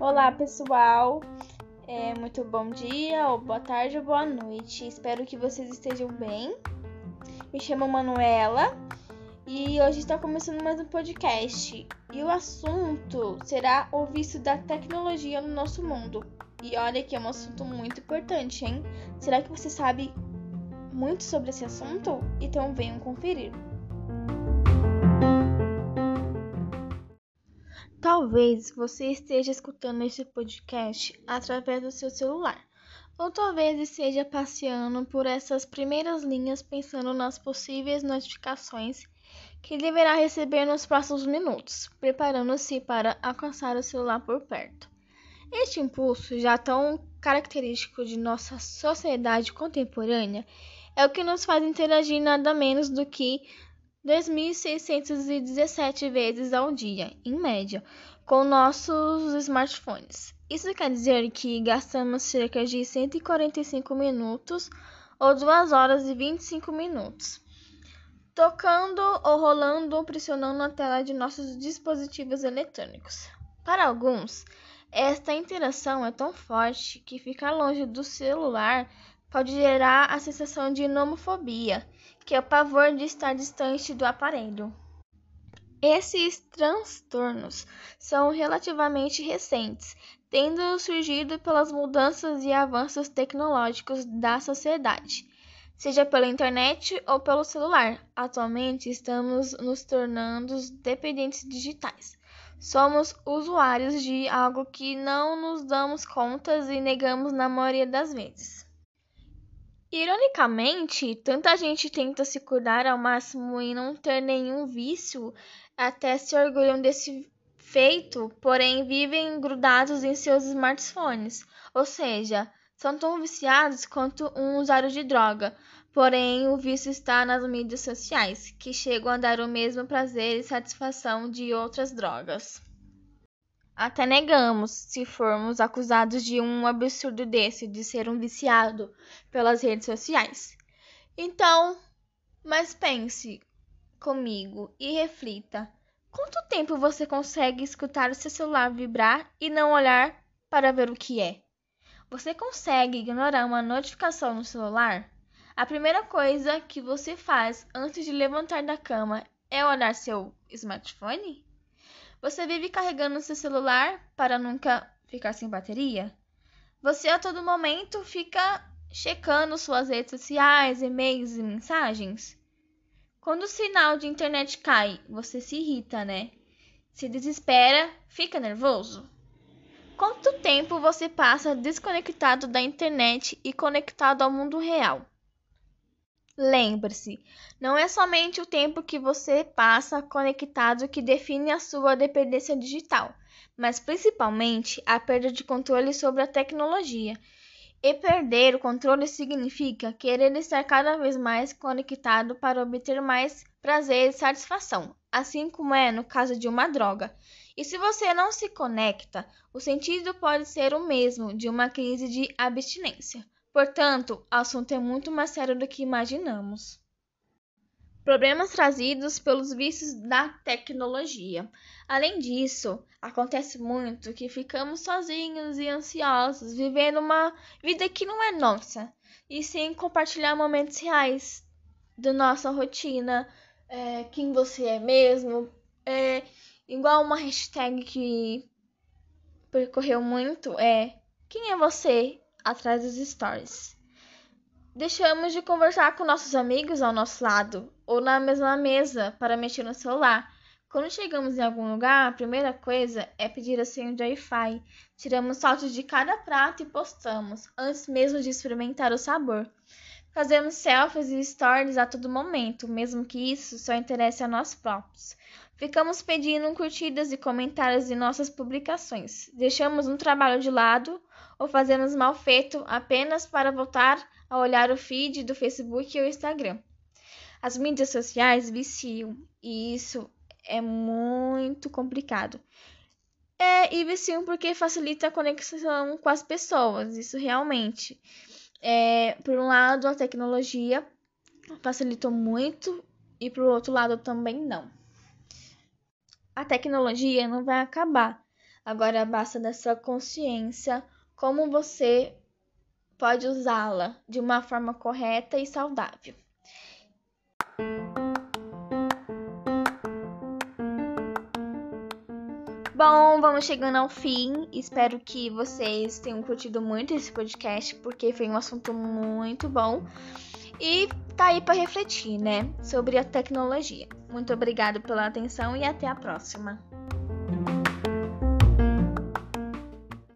Olá, pessoal. É, muito bom dia, ou boa tarde, ou boa noite. Espero que vocês estejam bem. Me chamo Manuela e hoje está começando mais um podcast. E o assunto será o vício da tecnologia no nosso mundo. E olha que é um assunto muito importante, hein? Será que você sabe muito sobre esse assunto? Então venham conferir. Talvez você esteja escutando este podcast através do seu celular, ou talvez esteja passeando por essas primeiras linhas pensando nas possíveis notificações que deverá receber nos próximos minutos, preparando-se para alcançar o celular por perto. Este impulso, já tão característico de nossa sociedade contemporânea, é o que nos faz interagir nada menos do que 2.617 vezes ao dia, em média, com nossos smartphones. Isso quer dizer que gastamos cerca de 145 minutos ou 2 horas e 25 minutos tocando ou rolando ou pressionando a tela de nossos dispositivos eletrônicos. Para alguns, esta interação é tão forte que ficar longe do celular pode gerar a sensação de nomofobia, que é o pavor de estar distante do aparelho. Esses transtornos são relativamente recentes, tendo surgido pelas mudanças e avanços tecnológicos da sociedade seja pela internet ou pelo celular. Atualmente estamos nos tornando dependentes digitais. Somos usuários de algo que não nos damos contas e negamos na maioria das vezes. Ironicamente, tanta gente tenta se cuidar ao máximo e não ter nenhum vício, até se orgulham desse feito, porém vivem grudados em seus smartphones, ou seja, são tão viciados quanto um usuário de droga, porém o vício está nas mídias sociais, que chegam a dar o mesmo prazer e satisfação de outras drogas. Até negamos se formos acusados de um absurdo desse, de ser um viciado pelas redes sociais. Então, mas pense comigo e reflita: quanto tempo você consegue escutar o seu celular vibrar e não olhar para ver o que é? Você consegue ignorar uma notificação no celular? A primeira coisa que você faz antes de levantar da cama é olhar seu smartphone? Você vive carregando seu celular para nunca ficar sem bateria? Você a todo momento fica checando suas redes sociais, e-mails e mensagens? Quando o sinal de internet cai, você se irrita, né? Se desespera, fica nervoso? Quanto tempo você passa desconectado da internet e conectado ao mundo real? Lembre-se, não é somente o tempo que você passa conectado que define a sua dependência digital, mas principalmente a perda de controle sobre a tecnologia. E perder o controle significa querer estar cada vez mais conectado para obter mais prazer e satisfação, assim como é no caso de uma droga. E se você não se conecta, o sentido pode ser o mesmo de uma crise de abstinência. Portanto, o assunto é muito mais sério do que imaginamos. Problemas trazidos pelos vícios da tecnologia. Além disso, acontece muito que ficamos sozinhos e ansiosos, vivendo uma vida que não é nossa, e sem compartilhar momentos reais da nossa rotina, é, quem você é mesmo, é, igual uma hashtag que percorreu muito é quem é você atrás dos stories. Deixamos de conversar com nossos amigos ao nosso lado ou na mesma mesa para mexer no celular. Quando chegamos em algum lugar, a primeira coisa é pedir a senha de Wi-Fi. Tiramos fotos de cada prato e postamos, antes mesmo de experimentar o sabor. Fazemos selfies e stories a todo momento, mesmo que isso só interesse a nós próprios. Ficamos pedindo curtidas e comentários em nossas publicações. Deixamos um trabalho de lado ou fazemos mal feito apenas para voltar a olhar o feed do Facebook ou Instagram. As mídias sociais viciam e isso é muito complicado. É, e viciam porque facilita a conexão com as pessoas, isso realmente. É, por um lado, a tecnologia facilitou muito e o outro lado também não. A tecnologia não vai acabar. Agora basta da sua consciência como você pode usá-la de uma forma correta e saudável. Bom, vamos chegando ao fim. Espero que vocês tenham curtido muito esse podcast, porque foi um assunto muito bom. E tá aí para refletir, né, sobre a tecnologia. Muito obrigado pela atenção e até a próxima.